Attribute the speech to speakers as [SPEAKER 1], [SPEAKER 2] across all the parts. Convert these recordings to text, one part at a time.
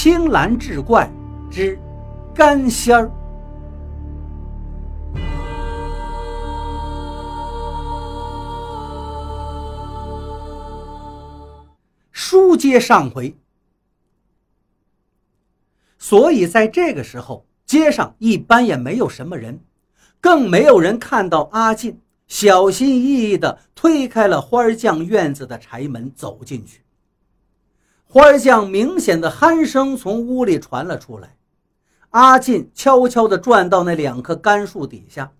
[SPEAKER 1] 青蓝志怪之干仙儿。书接上回，所以在这个时候，街上一般也没有什么人，更没有人看到阿进小心翼翼地推开了花匠院子的柴门走进去。花匠明显的鼾声从屋里传了出来，阿进悄悄地转到那两棵干树底下，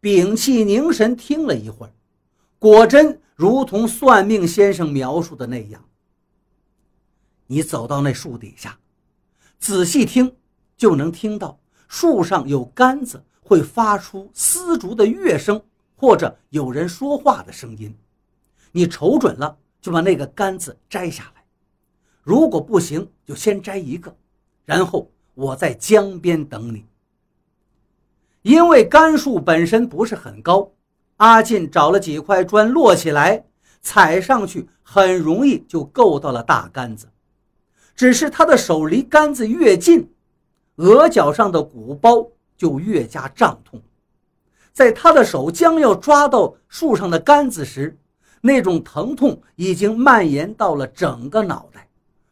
[SPEAKER 1] 屏气凝神听了一会儿，果真如同算命先生描述的那样。你走到那树底下，仔细听，就能听到树上有杆子会发出丝竹的乐声，或者有人说话的声音。你瞅准了，就把那个杆子摘下来。如果不行，就先摘一个，然后我在江边等你。因为杆树本身不是很高，阿进找了几块砖摞起来，踩上去很容易就够到了大杆子。只是他的手离杆子越近，额角上的鼓包就越加胀痛。在他的手将要抓到树上的杆子时，那种疼痛已经蔓延到了整个脑袋，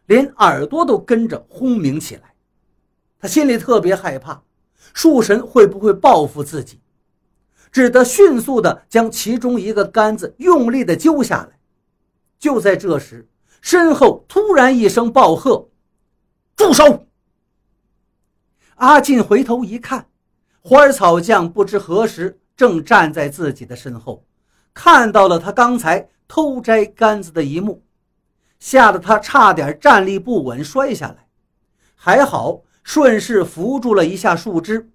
[SPEAKER 1] 连耳朵都跟着轰鸣起来。他心里特别害怕，树神会不会报复自己？只得迅速地将其中一个杆子用力地揪下来。就在这时，身后突然一声暴喝：“住手！”阿进回头一看，花草匠不知何时正站在自己的身后，看到了他刚才偷摘杆子的一幕，吓得他差点站立不稳摔下来，还好顺势扶住了一下树枝，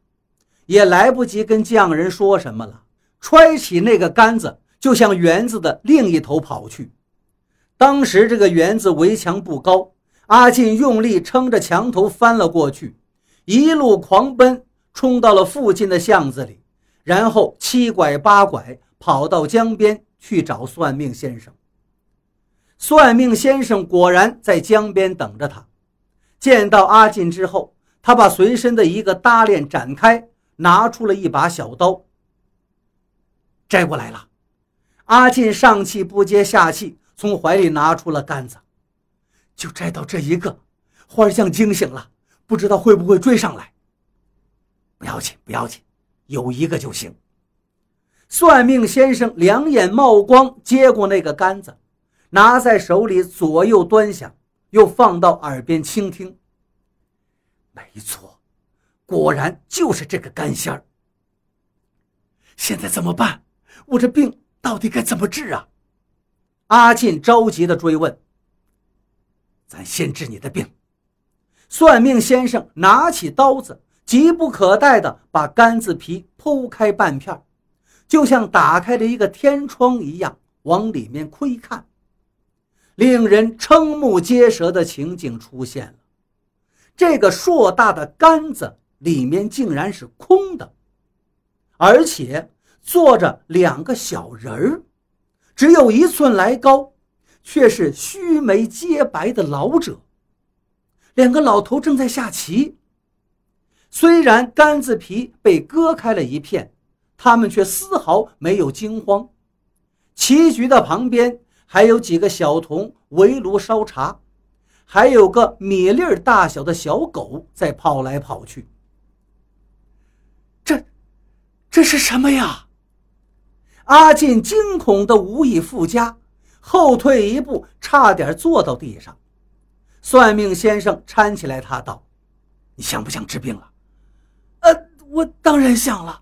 [SPEAKER 1] 也来不及跟匠人说什么了，揣起那个杆子就向园子的另一头跑去。当时这个园子围墙不高，阿进用力撑着墙头翻了过去，一路狂奔，冲到了附近的巷子里，然后七拐八拐跑到江边去找算命先生。算命先生果然在江边等着他。见到阿进之后，他把随身的一个搭链展开，拿出了一把小刀，摘过来了。阿进上气不接下气。从怀里拿出了杆子，就摘到这一个。花匠惊醒了，不知道会不会追上来。不要紧，不要紧，有一个就行。算命先生两眼冒光，接过那个杆子，拿在手里左右端详，又放到耳边倾听。没错，果然就是这个干仙儿。现在怎么办？我这病到底该怎么治啊？阿进着急地追问：“咱先治你的病。”算命先生拿起刀子，急不可待地把干子皮剖开半片，就像打开了一个天窗一样，往里面窥看。令人瞠目结舌的情景出现了：这个硕大的杆子里面竟然是空的，而且坐着两个小人儿。只有一寸来高，却是须眉皆白的老者。两个老头正在下棋。虽然杆子皮被割开了一片，他们却丝毫没有惊慌。棋局的旁边还有几个小童围炉烧茶，还有个米粒大小的小狗在跑来跑去。这，这是什么呀？阿进惊恐的无以复加，后退一步，差点坐到地上。算命先生搀起来他道：“你想不想治病了？”“呃，我当然想了。”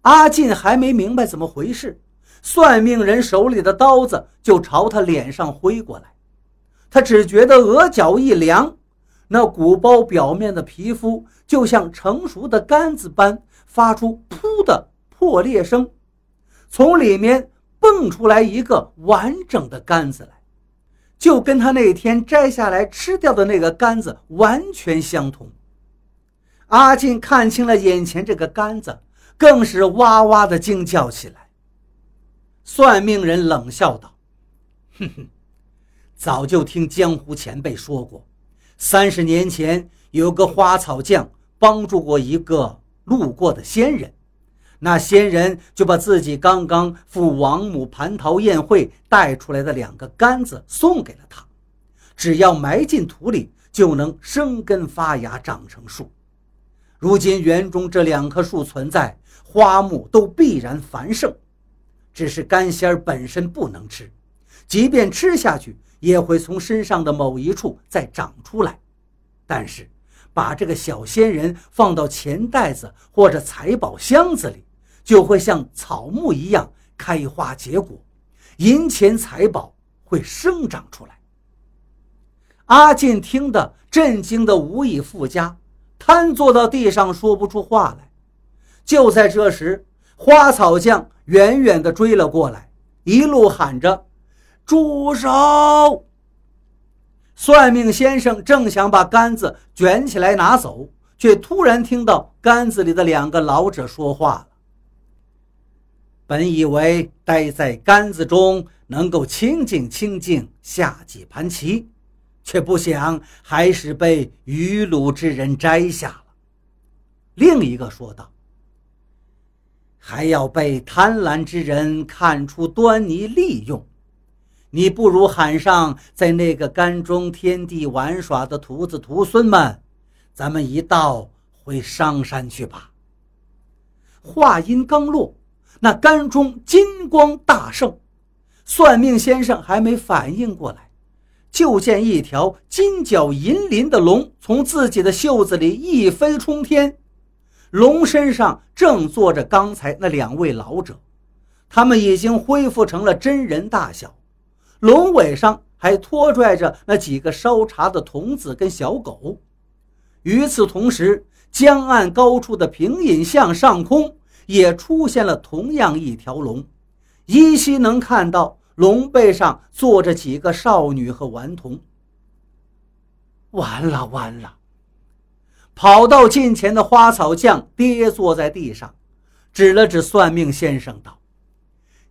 [SPEAKER 1] 阿进还没明白怎么回事，算命人手里的刀子就朝他脸上挥过来。他只觉得额角一凉，那鼓包表面的皮肤就像成熟的杆子般发出“噗”的破裂声。从里面蹦出来一个完整的杆子来，就跟他那天摘下来吃掉的那个杆子完全相同。阿进看清了眼前这个杆子，更是哇哇的惊叫起来。算命人冷笑道：“哼哼，早就听江湖前辈说过，三十年前，有个花草匠帮助过一个路过的仙人，那仙人就把自己刚刚赴王母蟠桃宴会带出来的两个杆子送给了他，只要埋进土里，就能生根发芽，长成树。如今园中这两棵树存在，花木都必然繁盛，只是干仙儿本身不能吃，即便吃下去。也会从身上的某一处再长出来，但是把这个小仙人放到钱袋子或者财宝箱子里，就会像草木一样开花结果，银钱财宝会生长出来。阿进听得震惊的无以复加，瘫坐到地上说不出话来。就在这时，花草匠远远地追了过来，一路喊着。住手！算命先生正想把杆子卷起来拿走，却突然听到杆子里的两个老者说话了。本以为待在杆子中能够清静清静下几盘棋，却不想还是被愚鲁之人摘下了。另一个说道：“还要被贪婪之人看出端倪，利用。”你不如喊上在那个干中天地玩耍的徒子徒孙们，咱们一道回商山去吧。话音刚落，那干中金光大盛，算命先生还没反应过来，就见一条金角银鳞的龙从自己的袖子里一飞冲天，龙身上正坐着刚才那两位老者，他们已经恢复成了真人大小。龙尾上还拖拽着那几个烧茶的童子跟小狗。与此同时，江岸高处的平隐巷上空也出现了同样一条龙，依稀能看到龙背上坐着几个少女和顽童。完了完了！跑到近前的花草匠跌坐在地上，指了指算命先生道：“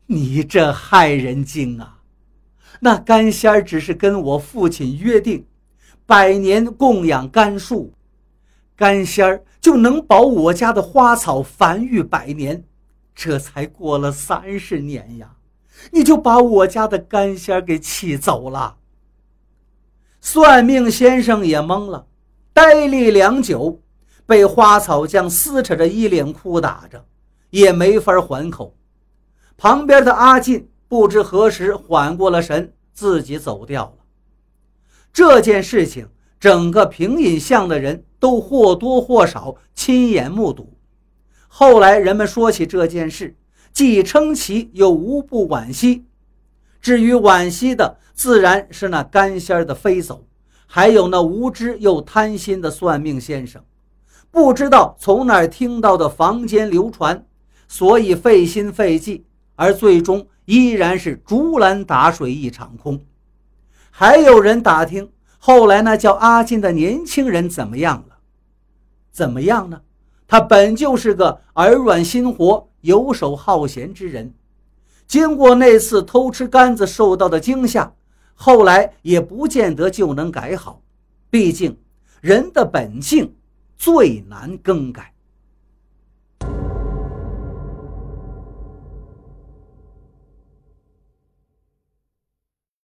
[SPEAKER 1] 你这害人精啊！”那干仙儿只是跟我父亲约定，百年供养干树，干仙儿就能保我家的花草繁育百年。这才过了三十年呀，你就把我家的干仙儿给气走了。算命先生也懵了，呆立良久，被花草匠撕扯着衣领哭打着，也没法还口。旁边的阿进。不知何时缓过了神，自己走掉了。这件事情，整个平隐巷的人都或多或少亲眼目睹。后来人们说起这件事，既称奇又无不惋惜。至于惋惜的，自然是那干仙儿的飞走，还有那无知又贪心的算命先生，不知道从哪儿听到的坊间流传，所以费心费劲，而最终。依然是竹篮打水一场空。还有人打听，后来那叫阿进的年轻人怎么样了？怎么样呢？他本就是个耳软心活、游手好闲之人，经过那次偷吃杆子受到的惊吓，后来也不见得就能改好。毕竟，人的本性最难更改。